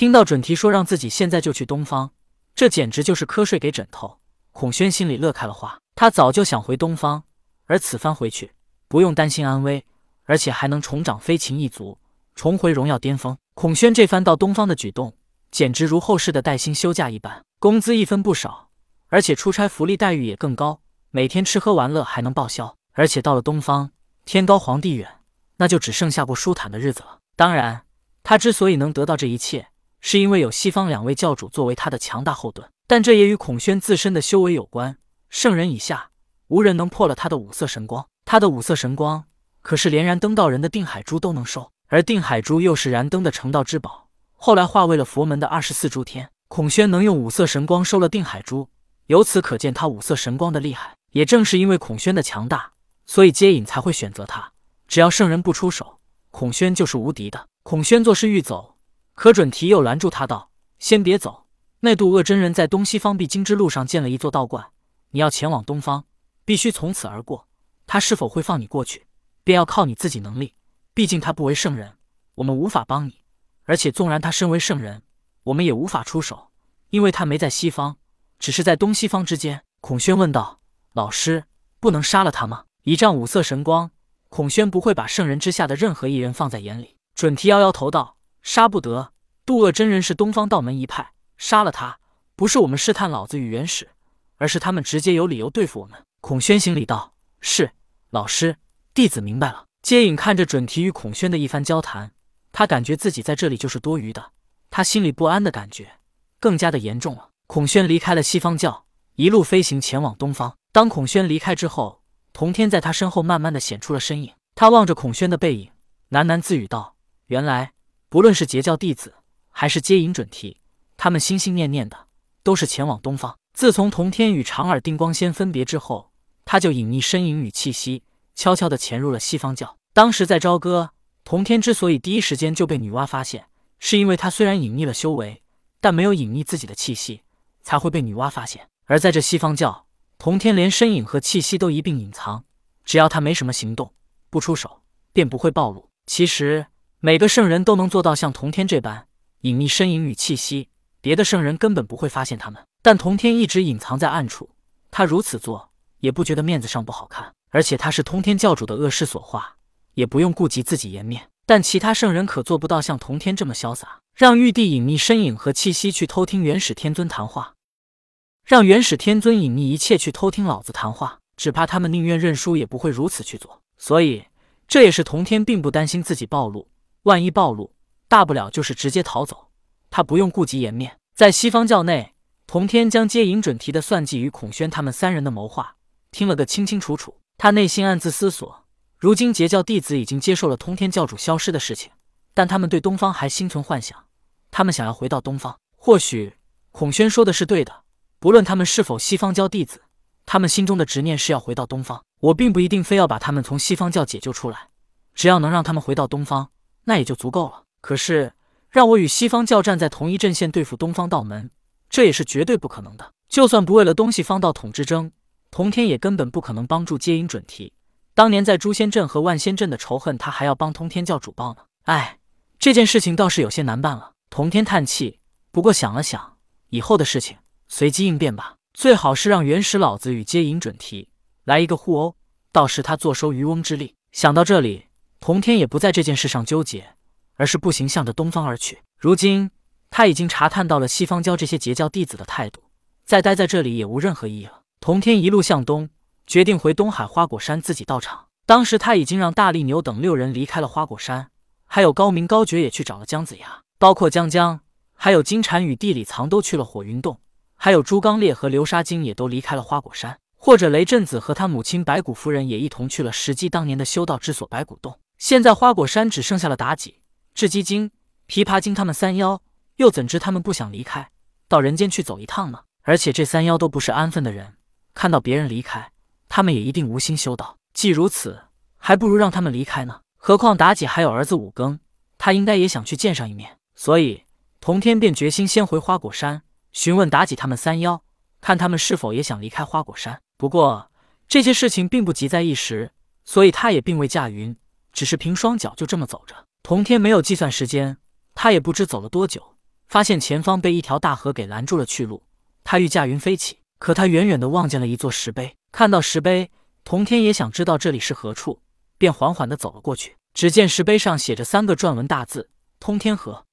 听到准提说让自己现在就去东方，这简直就是瞌睡给枕头。孔宣心里乐开了花，他早就想回东方，而此番回去，不用担心安危，而且还能重掌飞禽一族，重回荣耀巅峰。孔宣这番到东方的举动，简直如后世的带薪休假一般，工资一分不少，而且出差福利待遇也更高，每天吃喝玩乐还能报销。而且到了东方，天高皇帝远，那就只剩下过舒坦的日子了。当然，他之所以能得到这一切，是因为有西方两位教主作为他的强大后盾。但这也与孔宣自身的修为有关。圣人以下，无人能破了他的五色神光。他的五色神光，可是连燃灯道人的定海珠都能收，而定海珠又是燃灯的成道之宝，后来化为了佛门的二十四诸天。孔宣能用五色神光收了定海珠，由此可见他五色神光的厉害。也正是因为孔宣的强大，所以接引才会选择他。只要圣人不出手，孔宣就是无敌的。孔宣作势欲走，可准提又拦住他道：“先别走。”那渡恶真人在东西方必经之路上建了一座道观，你要前往东方，必须从此而过。他是否会放你过去，便要靠你自己能力。毕竟他不为圣人，我们无法帮你。而且纵然他身为圣人，我们也无法出手，因为他没在西方，只是在东西方之间。孔宣问道：“老师，不能杀了他吗？”一丈五色神光，孔宣不会把圣人之下的任何一人放在眼里。准提摇摇头道：“杀不得。渡恶真人是东方道门一派。”杀了他，不是我们试探老子与元始，而是他们直接有理由对付我们。孔宣行礼道：“是老师，弟子明白了。”接引看着准提与孔宣的一番交谈，他感觉自己在这里就是多余的，他心里不安的感觉更加的严重了。孔宣离开了西方教，一路飞行前往东方。当孔宣离开之后，童天在他身后慢慢的显出了身影。他望着孔宣的背影，喃喃自语道：“原来不论是截教弟子，还是接引准提。”他们心心念念的都是前往东方。自从童天与长耳定光仙分别之后，他就隐匿身影与气息，悄悄地潜入了西方教。当时在朝歌，童天之所以第一时间就被女娲发现，是因为他虽然隐匿了修为，但没有隐匿自己的气息，才会被女娲发现。而在这西方教，童天连身影和气息都一并隐藏，只要他没什么行动，不出手，便不会暴露。其实每个圣人都能做到像童天这般隐匿身影与气息。别的圣人根本不会发现他们，但童天一直隐藏在暗处。他如此做也不觉得面子上不好看，而且他是通天教主的恶事所化，也不用顾及自己颜面。但其他圣人可做不到像童天这么潇洒，让玉帝隐匿身影和气息去偷听元始天尊谈话，让元始天尊隐匿一切去偷听老子谈话，只怕他们宁愿认输也不会如此去做。所以这也是童天并不担心自己暴露，万一暴露，大不了就是直接逃走。他不用顾及颜面，在西方教内，童天将接引准提的算计与孔宣他们三人的谋划听了个清清楚楚。他内心暗自思索：如今截教弟子已经接受了通天教主消失的事情，但他们对东方还心存幻想，他们想要回到东方。或许孔宣说的是对的，不论他们是否西方教弟子，他们心中的执念是要回到东方。我并不一定非要把他们从西方教解救出来，只要能让他们回到东方，那也就足够了。可是。让我与西方教站在同一阵线对付东方道门，这也是绝对不可能的。就算不为了东西方道统之争，童天也根本不可能帮助接引准提。当年在诛仙阵和万仙阵的仇恨，他还要帮通天教主报呢。哎，这件事情倒是有些难办了。童天叹气，不过想了想，以后的事情随机应变吧。最好是让元始老子与接引准提来一个互殴，到时他坐收渔翁之利。想到这里，童天也不在这件事上纠结。而是步行向着东方而去。如今他已经查探到了西方教这些截教弟子的态度，再待在这里也无任何意义了。童天一路向东，决定回东海花果山自己到场。当时他已经让大力牛等六人离开了花果山，还有高明高觉也去找了姜子牙，包括江江，还有金蝉与地里藏都去了火云洞，还有朱刚烈和流沙精也都离开了花果山，或者雷震子和他母亲白骨夫人也一同去了石矶当年的修道之所白骨洞。现在花果山只剩下了妲己。雉鸡精、琵琶精他们三妖，又怎知他们不想离开，到人间去走一趟呢？而且这三妖都不是安分的人，看到别人离开，他们也一定无心修道。既如此，还不如让他们离开呢。何况妲己还有儿子五更，他应该也想去见上一面。所以，童天便决心先回花果山，询问妲己他们三妖，看他们是否也想离开花果山。不过，这些事情并不急在一时，所以他也并未驾云，只是凭双脚就这么走着。童天没有计算时间，他也不知走了多久，发现前方被一条大河给拦住了去路。他欲驾云飞起，可他远远的望见了一座石碑。看到石碑，童天也想知道这里是何处，便缓缓的走了过去。只见石碑上写着三个篆文大字：“通天河”。